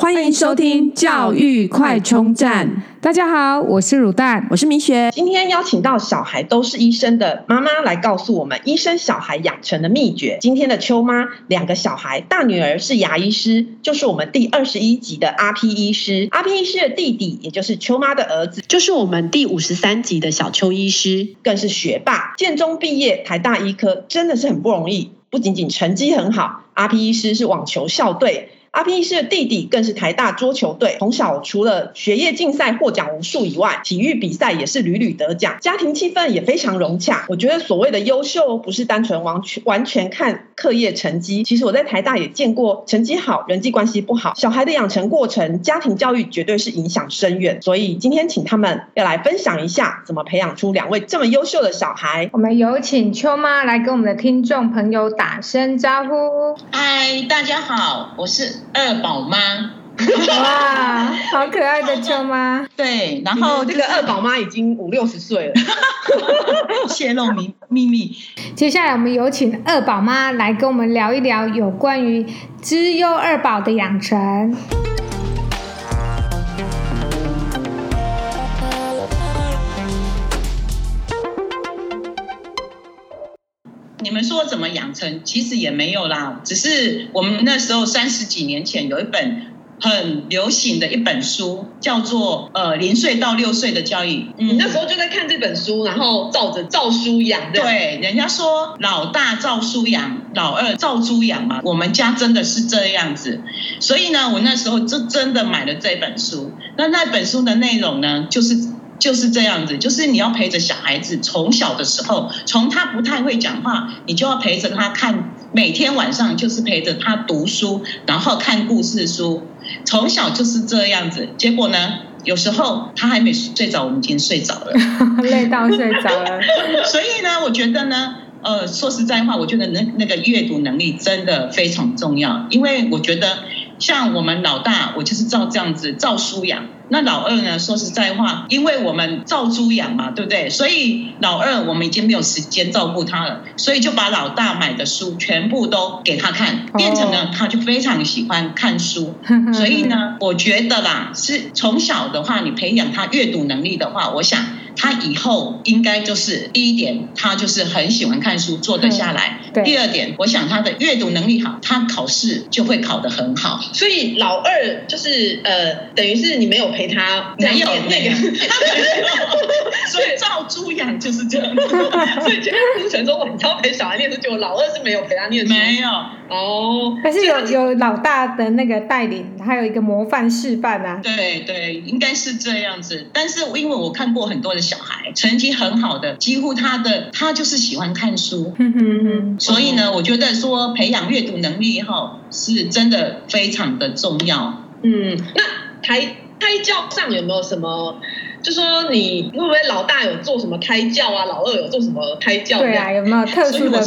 欢迎收听教育快充站。大家好，我是乳蛋，我是明雪。今天邀请到小孩都是医生的妈妈来告诉我们医生小孩养成的秘诀。今天的秋妈两个小孩，大女儿是牙医师，就是我们第二十一集的阿 P 医师。阿 P 医师的弟弟，也就是秋妈的儿子，就是我们第五十三集的小邱医师，更是学霸，建中毕业，台大医科，真的是很不容易。不仅仅成绩很好，阿 P 医师是网球校队。阿 P 医师的弟弟更是台大桌球队，从小除了学业竞赛获奖无数以外，体育比赛也是屡屡得奖，家庭气氛也非常融洽。我觉得所谓的优秀，不是单纯完全完全看课业成绩。其实我在台大也见过成绩好、人际关系不好。小孩的养成过程，家庭教育绝对是影响深远。所以今天请他们要来分享一下，怎么培养出两位这么优秀的小孩。我们有请秋妈来跟我们的听众朋友打声招呼。嗨，大家好，我是。二宝妈，哇，好可爱的秋妈。对，然后这个二宝妈已经五六十岁了，泄露秘秘密。接下来我们有请二宝妈来跟我们聊一聊有关于资优二宝的养成。你们说怎么养成？其实也没有啦，只是我们那时候三十几年前有一本很流行的一本书，叫做《呃零岁到六岁的教育》。嗯，你那时候就在看这本书，然后照着照书养。对，人家说老大照书养，老二照猪养嘛。我们家真的是这样子，所以呢，我那时候就真的买了这本书。那那本书的内容呢，就是。就是这样子，就是你要陪着小孩子，从小的时候，从他不太会讲话，你就要陪着他看，每天晚上就是陪着他读书，然后看故事书，从小就是这样子。结果呢，有时候他还没睡着，我们已经睡着了，累到睡着了。所以呢，我觉得呢，呃，说实在话，我觉得那那个阅读能力真的非常重要，因为我觉得。像我们老大，我就是照这样子照书养。那老二呢？说实在话，因为我们照猪养嘛，对不对？所以老二我们已经没有时间照顾他了，所以就把老大买的书全部都给他看，变成了他就非常喜欢看书。所以呢，我觉得啦，是从小的话，你培养他阅读能力的话，我想。他以后应该就是第一点，他就是很喜欢看书，坐得下来。对。第二点，我想他的阅读能力好，他考试就会考得很好。所以老二就是呃，等于是你没有陪他，没有那个，所以照猪养就是这样子。所以这个过程中，我超陪小孩念书，结果老二是没有陪他念书。没有哦，但是有有老大的那个带领，还有一个模范示范啊。对对，应该是这样子。但是因为我看过很多的。小孩成绩很好的，几乎他的他就是喜欢看书，所以呢，我觉得说培养阅读能力哈是真的非常的重要。嗯，那胎胎教上有没有什么？就说你会不会老大有做什么胎教啊？老二有做什么胎教？对啊，有没有特殊的？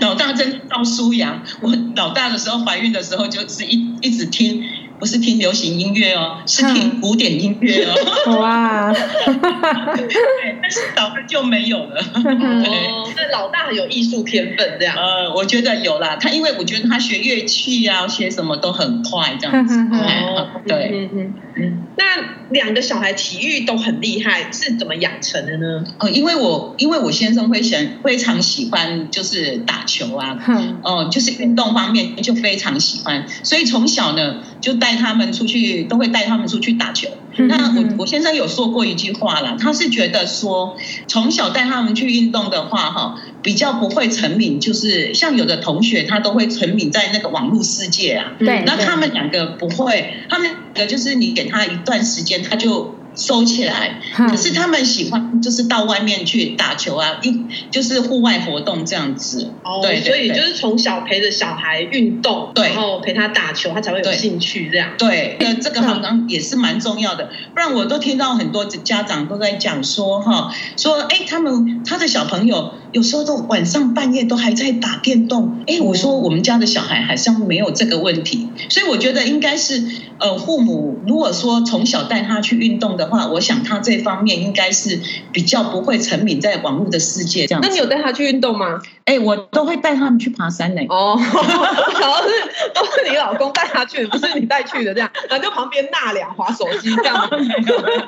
老大真照书养，我老大的时候怀孕的时候就是一一直听。不是听流行音乐哦，是听古典音乐哦。哇！对，但是老二就没有了。哦，那老大很有艺术天分，这样。呃，我觉得有啦。他因为我觉得他学乐器啊，学什么都很快，这样子。哦，对。嗯嗯嗯。那两个小孩体育都很厉害，是怎么养成的呢？哦，因为我因为我先生会喜非常喜欢就是打球啊，哦，就是运动方面就非常喜欢，所以从小呢就带。他们出去，都会带他们出去打球。那我我先生有说过一句话啦，他是觉得说，从小带他们去运动的话，哈，比较不会沉迷，就是像有的同学他都会沉迷在那个网络世界啊。对，那他们两个不会，他们两个就是你给他一段时间，他就。收起来，可是他们喜欢就是到外面去打球啊，一就是户外活动这样子。哦，对，所以就是从小陪着小孩运动，对，然后陪他打球，他才会有兴趣这样。对，那这个好像也是蛮重要的，不然我都听到很多家长都在讲说哈，说哎，他们他的小朋友有时候都晚上半夜都还在打电动。哎，我说我们家的小孩好像没有这个问题，所以我觉得应该是呃父母如果说从小带他去运动。的话，我想他这方面应该是比较不会沉迷在网络的世界这样。那你有带他去运动吗？哎，我都会带他们去爬山呢。哦，然后是都是你老公带他去，不是你带去的这样，然后就旁边纳凉、划手机这样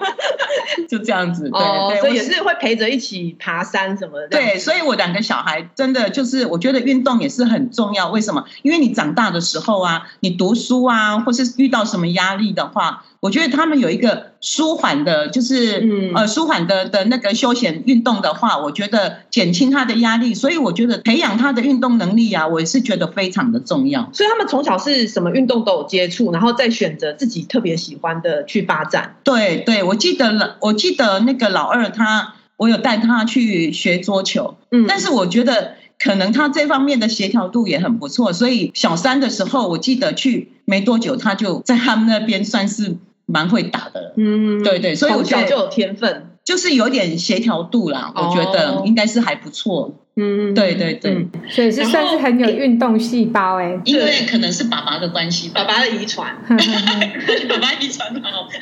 就这样子。哦，对，所以也是会陪着一起爬山什么的。对，所以我两个小孩真的就是，我觉得运动也是很重要。为什么？因为你长大的时候啊，你读书啊，或是遇到什么压力的话，我觉得他们有一个舒缓的，就是、嗯、呃舒缓的的那个休闲运动的话，我觉得减轻他的压力。所以我觉得培养他的运动能力啊，我也是觉得非常的重要。所以他们从小是什么运动都有接触，然后再选择自己特别喜欢的去发展。对对，我记得了，我记得那个老二他，我有带他去学桌球，嗯，但是我觉得。可能他这方面的协调度也很不错，所以小三的时候，我记得去没多久，他就在他们那边算是蛮会打的。嗯，对对，所以我觉得就有天分，就是有点协调度啦。我觉得应该是还不错。嗯，对对对，所以是算是很有运动细胞哎，因为可能是爸爸的关系，爸爸的遗传，爸爸遗传好。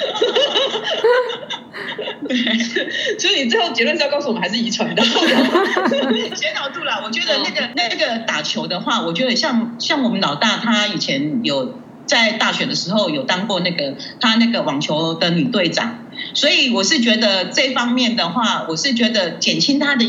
对，所以你最后结论是要告诉我们还是遗传的。协调度啦。我觉得那个那个打球的话，我觉得像像我们老大，他以前有在大学的时候有当过那个他那个网球的女队长，所以我是觉得这方面的话，我是觉得减轻他的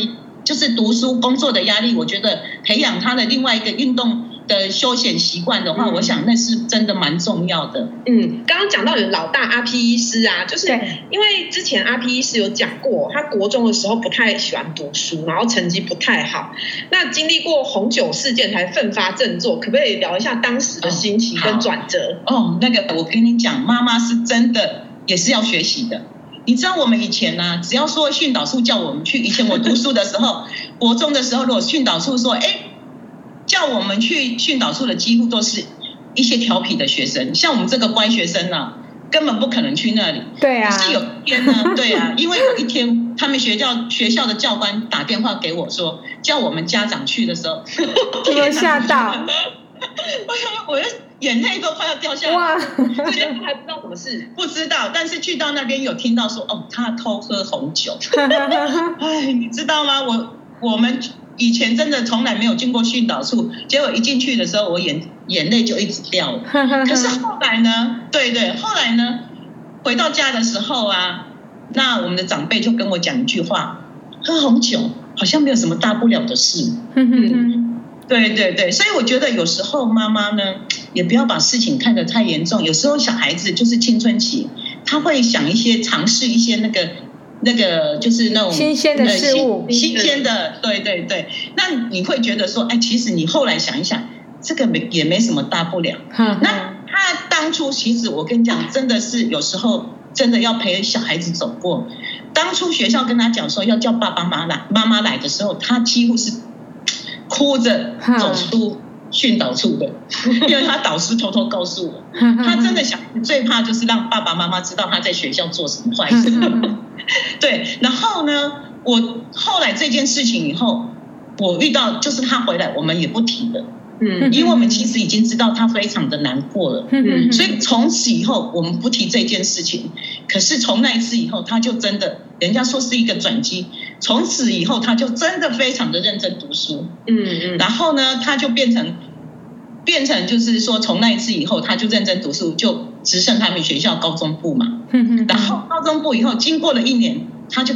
就是读书工作的压力，我觉得培养他的另外一个运动。的休闲习惯的话，嗯、我想那是真的蛮重要的。嗯，刚刚讲到有老大阿 P 医师啊，就是因为之前阿 P 医师有讲过，他国中的时候不太喜欢读书，然后成绩不太好。那经历过红酒事件才奋发振作，可不可以聊一下当时的心情跟转折？哦，哦，那个我跟你讲，妈妈是真的也是要学习的。你知道我们以前呢、啊，只要说训导处叫我们去，以前我读书的时候，国中的时候，如果训导处说，哎。叫我们去训导处的几乎都是一些调皮的学生，像我们这个乖学生呢、啊，根本不可能去那里。对啊。是有一天呢，对啊，因为有一天他们学校学校的教官打电话给我说，叫我们家长去的时候，我吓到，我的眼泪都快要掉下来。哇，这边还不知道什么事，不知道，但是去到那边有听到说，哦，他偷喝红酒。哎，你知道吗？我我们。以前真的从来没有进过训导处，结果一进去的时候，我眼眼泪就一直掉了。可是后来呢？对对，后来呢？回到家的时候啊，那我们的长辈就跟我讲一句话：喝红酒好像没有什么大不了的事。嗯，对对对，所以我觉得有时候妈妈呢，也不要把事情看得太严重。有时候小孩子就是青春期，他会想一些尝试一些那个。那个就是那种新鲜的事物，新鲜的，对对对。那你会觉得说，哎，其实你后来想一想，这个没也没什么大不了。嗯。那他当初其实我跟你讲，真的是有时候真的要陪小孩子走过。当初学校跟他讲说要叫爸爸妈妈来，妈妈来的时候，他几乎是哭着走出训导处的，因为他导师偷偷告诉我，他真的想最怕就是让爸爸妈妈知道他在学校做什么坏事。对，然后呢，我后来这件事情以后，我遇到就是他回来，我们也不提了，嗯，因为我们其实已经知道他非常的难过了，嗯，所以从此以后我们不提这件事情。可是从那一次以后，他就真的，人家说是一个转机，从此以后他就真的非常的认真读书，嗯嗯，然后呢，他就变成变成就是说，从那一次以后，他就认真读书，就直升他们学校高中部嘛。然后高中部以后，经过了一年，他就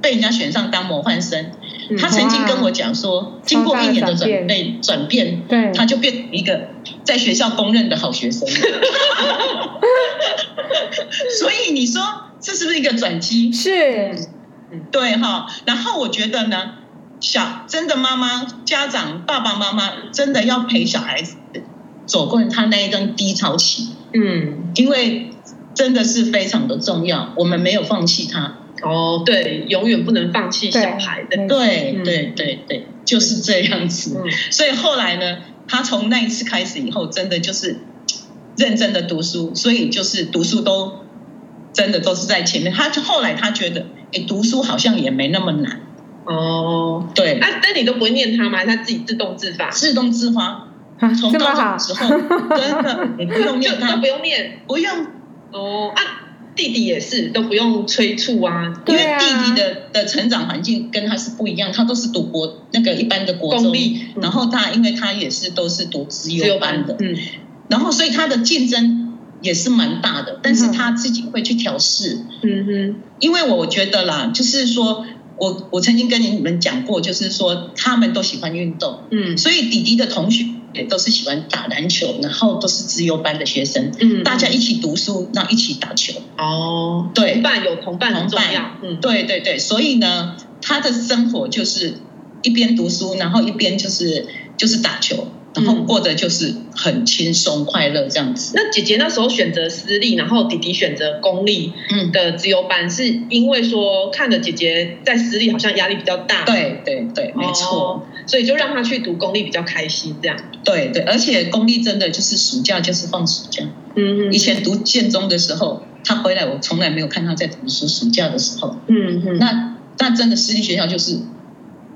被人家选上当模范生。他曾经跟我讲说，经过一年的转变，转变，对，他就变成一个在学校公认的好学生。所以你说这是不是一个转机？是，对哈。然后我觉得呢，小真的妈妈、家长、爸爸妈妈真的要陪小孩子走过他那一段低潮期。嗯，因为。真的是非常的重要，我们没有放弃他。哦，对，永远不能放弃小孩的。对对对对，就是这样子。嗯、所以后来呢，他从那一次开始以后，真的就是认真的读书，所以就是读书都真的都是在前面。他就后来他觉得，哎，读书好像也没那么难。哦，对。啊，但你都不会念他吗？他自己自动自发，自动自发。从高中的时候，真的你不用念 他，不用念，不用。哦啊，弟弟也是都不用催促啊，因为弟弟的的成长环境跟他是不一样，他都是读国那个一般的国中，然后他因为他也是都是读资优班的，嗯，然后所以他的竞争也是蛮大的，但是他自己会去调试，嗯哼，因为我觉得啦，就是说。我我曾经跟你们讲过，就是说他们都喜欢运动，嗯，所以弟弟的同学也都是喜欢打篮球，然后都是资优班的学生，嗯，大家一起读书，然后一起打球，哦，对，同伴有同伴很重要，嗯，对对对，所以呢，他的生活就是一边读书，然后一边就是就是打球。然后过得就是很轻松快乐这样子。那姐姐那时候选择私立，然后弟弟选择公立的自由班，是因为说看着姐姐在私立好像压力比较大。对对对，没错。所以就让他去读公立比较开心这样。对对，而且公立真的就是暑假就是放暑假。嗯嗯。以前读建中的时候，他回来我从来没有看他在读书。暑假的时候，嗯嗯。那那真的私立学校就是。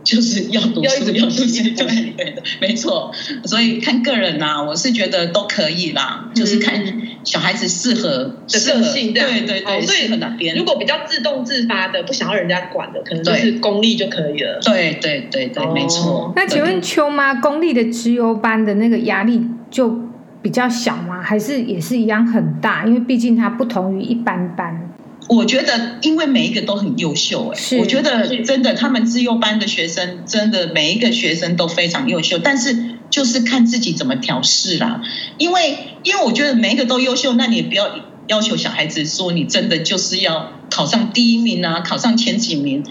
就是要读书，要读书，对对的，没错。所以看个人呐、啊，我是觉得都可以啦，就是看小孩子适合的个性，对对对。所以很难编。如果比较自动自发的，不想要人家管的，可能就是公立就可以了。对对对对，没错。那请问秋妈，公立的资优班的那个压力就比较小吗？还是也是一样很大？因为毕竟它不同于一般班。我觉得，因为每一个都很优秀，哎，我觉得真的，他们自优班的学生，真的每一个学生都非常优秀，但是就是看自己怎么调试啦。因为，因为我觉得每一个都优秀，那你也不要要求小孩子说你真的就是要考上第一名啊，考上前几名。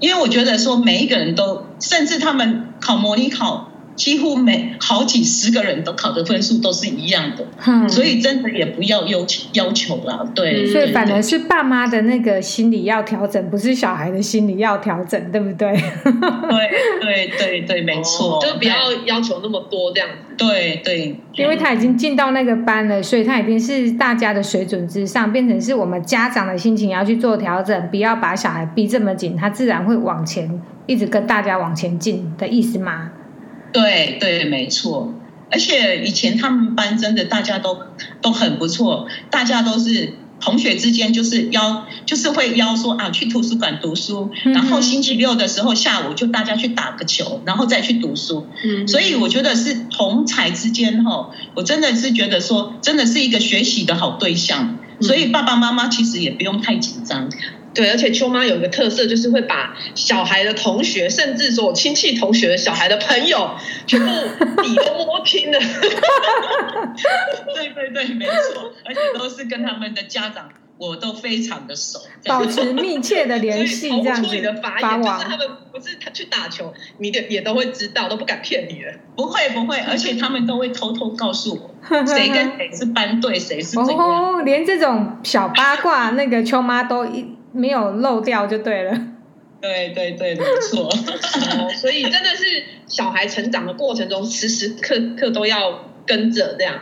因为我觉得说每一个人都，甚至他们考模拟考。几乎每好几十个人都考的分数都是一样的，嗯，所以真的也不要要求要求了，对。所以反而是爸妈的那个心理要调整，不是小孩的心理要调整，对不对？对对对对，没错，就不要要求那么多这样子。对对，因为他已经进到那个班了，所以他已经是大家的水准之上，变成是我们家长的心情要去做调整，不要把小孩逼这么紧，他自然会往前一直跟大家往前进的意思吗？对对，没错，而且以前他们班真的大家都都很不错，大家都是同学之间就是邀，就是会邀说啊去图书馆读书，然后星期六的时候下午就大家去打个球，然后再去读书。嗯，所以我觉得是同才之间哈，我真的是觉得说真的是一个学习的好对象，所以爸爸妈妈其实也不用太紧张。对，而且秋妈有一个特色，就是会把小孩的同学，甚至说我亲戚同学的小孩的朋友，全部底都摸清了。对对对，没错，而且都是跟他们的家长。我都非常的熟，保持密切的联系，这样子。你的发言就是他们不是他去打球，你的也都会知道，都不敢骗你了。不会不会，而且他们都会偷偷告诉我，谁跟谁是班对，谁是怎样。哦，连这种小八卦，那个秋妈都一没有漏掉就对了。对对对，没错。哦，所以真的是小孩成长的过程中，时时刻刻都要跟着这样。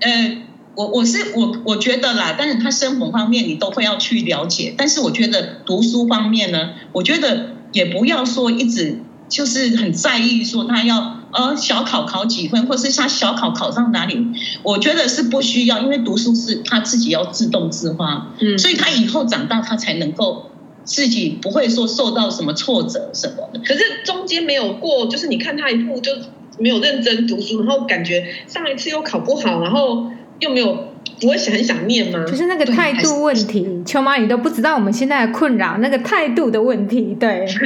呃。我我是我我觉得啦，但是他生活方面你都会要去了解，但是我觉得读书方面呢，我觉得也不要说一直就是很在意说他要呃小考考几分，或是他小考考上哪里，我觉得是不需要，因为读书是他自己要自动自发，嗯，所以他以后长大他才能够自己不会说受到什么挫折什么的。可是中间没有过，就是你看他一步就没有认真读书，然后感觉上一次又考不好，然后。又没有不会想很想念吗？就是那个态度问题，秋妈你都不知道我们现在的困扰，那个态度的问题，对。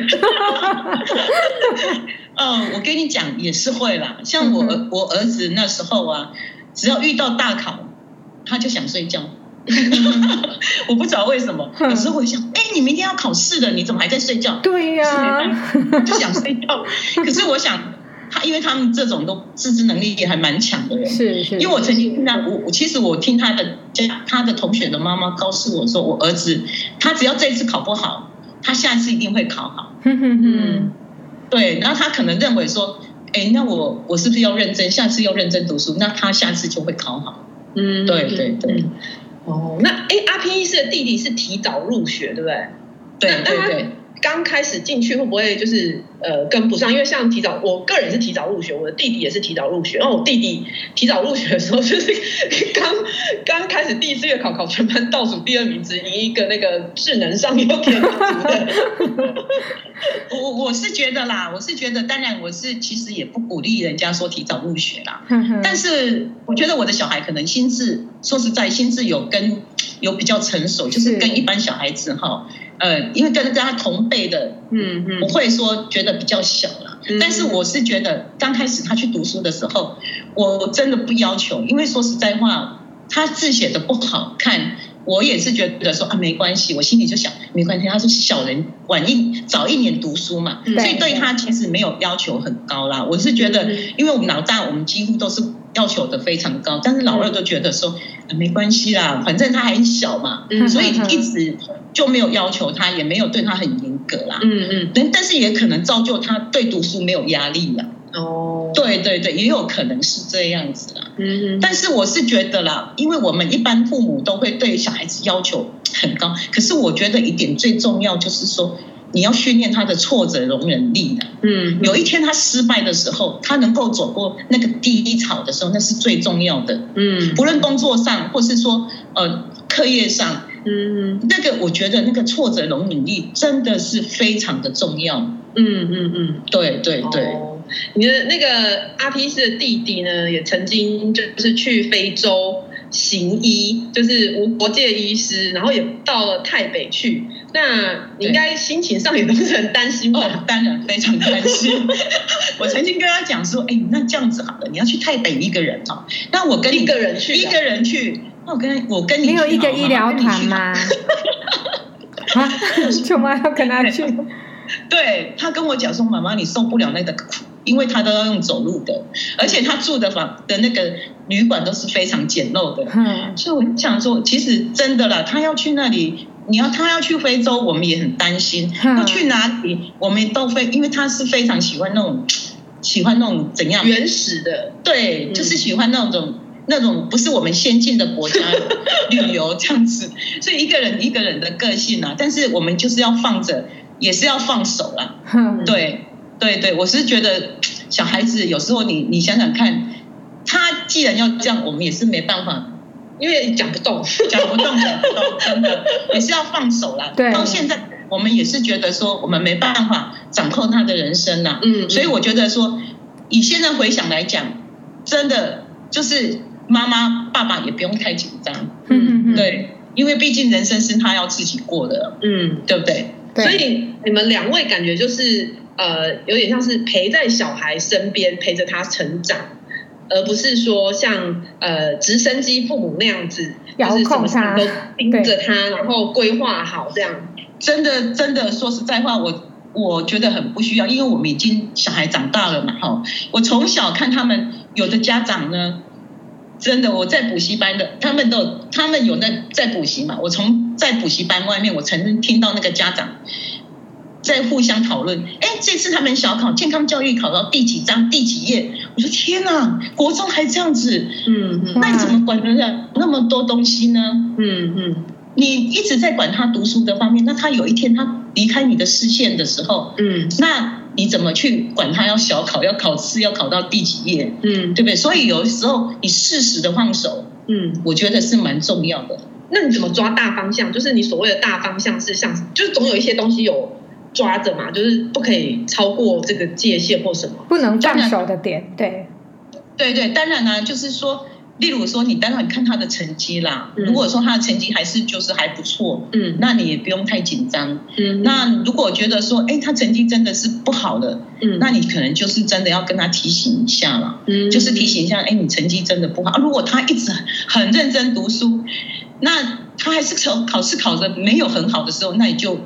嗯，我跟你讲也是会啦，像我、嗯、我儿子那时候啊，只要遇到大考，他就想睡觉。我不知道为什么，有时候会想，哎、欸，你明天要考试了，你怎么还在睡觉？对呀、啊，就想睡觉。可是我想。他因为他们这种都自制能力也还蛮强的人，是是。因为我曾经听他，我我其实我听他的家他的同学的妈妈告诉我说，我儿子他只要这次考不好，他下次一定会考好。嗯，对。然后他可能认为说，哎，那我我是不是要认真，下次要认真读书，那他下次就会考好。嗯，对对对。哦，那哎，阿平医师的弟弟是提早入学，对不对？对对对。刚开始进去会不会就是呃跟不上？因为像提早，我个人是提早入学，我的弟弟也是提早入学。然后我弟弟提早入学的时候，就是 刚刚开始第一次月考考全班倒数第二名，只赢一个那个智能上有点不足的。我我是觉得啦，我是觉得，当然我是其实也不鼓励人家说提早入学啦。但是我觉得我的小孩可能心智，说实在，心智有跟有比较成熟，就是跟一般小孩子哈。呃，因为跟跟他同辈的，嗯嗯，不会说觉得比较小了，嗯，但是我是觉得刚开始他去读书的时候，我真的不要求，因为说实在话，他字写的不好看，我也是觉得说啊没关系，我心里就想没关系，他是小人晚一早一年读书嘛，嗯，所以对他其实没有要求很高啦。我是觉得，因为我们老大我们几乎都是要求的非常高，但是老二都觉得说。没关系啦，反正他还小嘛，嗯，所以一直就没有要求他，也没有对他很严格啦。嗯嗯，但但是也可能造就他对读书没有压力啦。哦，对对对，也有可能是这样子啦。嗯嗯，但是我是觉得啦，因为我们一般父母都会对小孩子要求很高，可是我觉得一点最重要就是说。你要训练他的挫折容忍力的，嗯，有一天他失败的时候，他能够走过那个低潮的时候，那是最重要的，嗯，不论工作上或是说呃课业上，嗯，那个我觉得那个挫折容忍力真的是非常的重要，嗯嗯嗯，对对对，哦，你的那个阿 P 斯的弟弟呢，也曾经就是去非洲行医，就是无国界医师，然后也到了泰北去。那你应该心情上也都是很担心吧？哦，当然非常担心。我曾经跟他讲说：“哎，那这样子好了，你要去泰北一个人哦。那我跟你一个人去，一个人去。那我跟我跟你，你有一个医疗团吗？啊，舅妈要跟他去。对，他跟我讲说：“妈妈，你受不了那个苦，因为他都要用走路的，而且他住的房的那个旅馆都是非常简陋的。嗯，所以我想说，其实真的啦，他要去那里。”你要他要去非洲，我们也很担心。要去哪里，我们都非，因为他是非常喜欢那种，喜欢那种怎样原始的，对，就是喜欢那种那种不是我们先进的国家 旅游这样子。所以一个人一个人的个性啊，但是我们就是要放着，也是要放手啦。对对对，我是觉得小孩子有时候你你想想看，他既然要这样，我们也是没办法。因为讲不动，讲不动，讲不动，真的 也是要放手啦。对，到现在我们也是觉得说，我们没办法掌控他的人生呐。嗯，所以我觉得说，以现在回想来讲，真的就是妈妈、爸爸也不用太紧张。嗯嗯，对，因为毕竟人生是他要自己过的。嗯，对不对？对。所以你们两位感觉就是呃，有点像是陪在小孩身边，陪着他成长。而不是说像呃直升机父母那样子，就是什么事都盯着他，然后规划好这样。真的真的说实在话，我我觉得很不需要，因为我们已经小孩长大了嘛，哈。我从小看他们，有的家长呢，真的我在补习班的，他们都他们有在在补习嘛。我从在补习班外面，我曾经听到那个家长。在互相讨论，哎，这次他们小考健康教育考到第几章第几页？我说天哪，国中还这样子，嗯嗯，那你怎么管得了那么多东西呢？嗯嗯，你一直在管他读书的方面，那他有一天他离开你的视线的时候，嗯，那你怎么去管他要小考要考试要考到第几页？嗯，对不对？所以有的时候你适时的放手，嗯，我觉得是蛮重要的。那你怎么抓大方向？就是你所谓的大方向是像，就是总有一些东西有。抓着嘛，就是不可以超过这个界限或什么，不能放手的点，对，对对，当然呢、啊，就是说，例如说，你当然看他的成绩啦，嗯、如果说他的成绩还是就是还不错，嗯，那你也不用太紧张，嗯，那如果觉得说，哎，他成绩真的是不好的，嗯，那你可能就是真的要跟他提醒一下了，嗯，就是提醒一下，哎，你成绩真的不好，啊、如果他一直很认真读书，那他还是考考试考的没有很好的时候，那你就。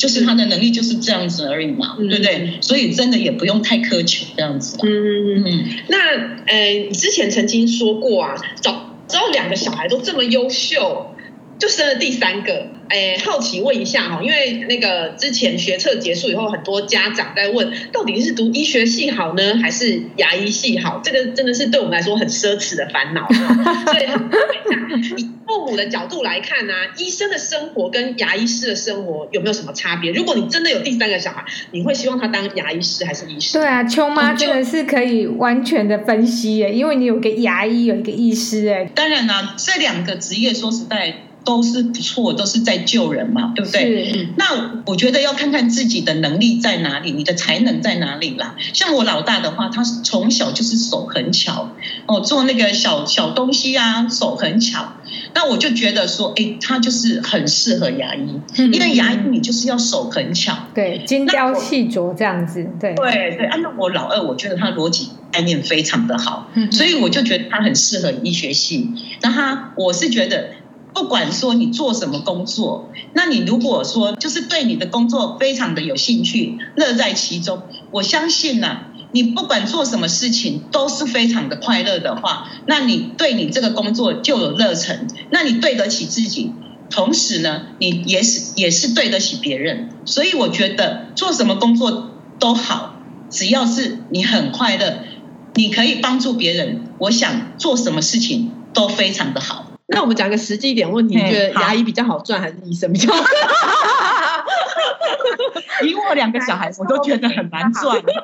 就是他的能力就是这样子而已嘛，嗯、对不对？所以真的也不用太苛求这样子。嗯嗯嗯。那呃，你之前曾经说过啊，找找两个小孩都这么优秀，就生了第三个。哎，好奇问一下哈，因为那个之前学测结束以后，很多家长在问，到底是读医学系好呢，还是牙医系好？这个真的是对我们来说很奢侈的烦恼。所以，以父母的角度来看呢、啊，医生的生活跟牙医师的生活有没有什么差别？如果你真的有第三个小孩，你会希望他当牙医师还是医师？对啊，秋妈真的是可以完全的分析耶，因为你有个牙医，有一个医师哎。当然啦，这两个职业说实在。都是不错，都是在救人嘛，对不对？那我觉得要看看自己的能力在哪里，你的才能在哪里啦。像我老大的话，他是从小就是手很巧哦，做那个小小东西啊，手很巧。那我就觉得说，哎，他就是很适合牙医，嗯、因为牙医你就是要手很巧，对，精雕细琢这样子，对对对。按照我老二，我觉得他逻辑概念非常的好，嗯、所以我就觉得他很适合医学系。那他，我是觉得。不管说你做什么工作，那你如果说就是对你的工作非常的有兴趣，乐在其中，我相信呢、你不管做什么事情都是非常的快乐的话，那你对你这个工作就有热忱，那你对得起自己，同时呢，你也是也是对得起别人，所以我觉得做什么工作都好，只要是你很快乐，你可以帮助别人，我想做什么事情都非常的好。那我们讲个实际一点问题，你觉得牙医比较好赚还是医生比较好？以我两个小孩，我都觉得很难赚。真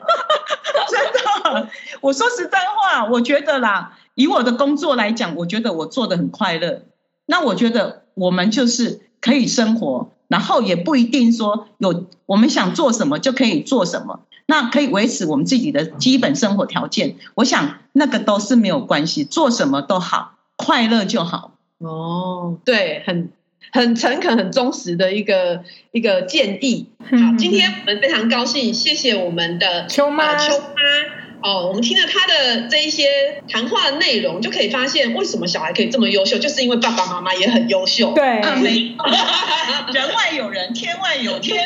的，我说实在话，我觉得啦，以我的工作来讲，我觉得我做得很快乐。那我觉得我们就是可以生活，然后也不一定说有我们想做什么就可以做什么，那可以维持我们自己的基本生活条件。我想那个都是没有关系，做什么都好，快乐就好。哦，对，很很诚恳、很忠实的一个一个建议。好，今天我们非常高兴，谢谢我们的秋妈，呃、秋妈。哦，我们听了他的这一些谈话的内容，就可以发现为什么小孩可以这么优秀，就是因为爸爸妈妈也很优秀。对，啊、没 人外有人，天外有天，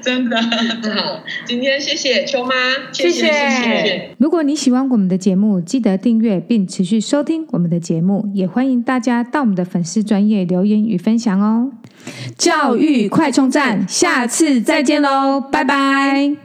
真的。好，今天谢谢秋妈，谢谢谢谢。谢谢。如果你喜欢我们的节目，记得订阅并持续收听我们的节目，也欢迎大家到我们的粉丝专业留言与分享哦。教育快充站，下次再见喽，拜拜。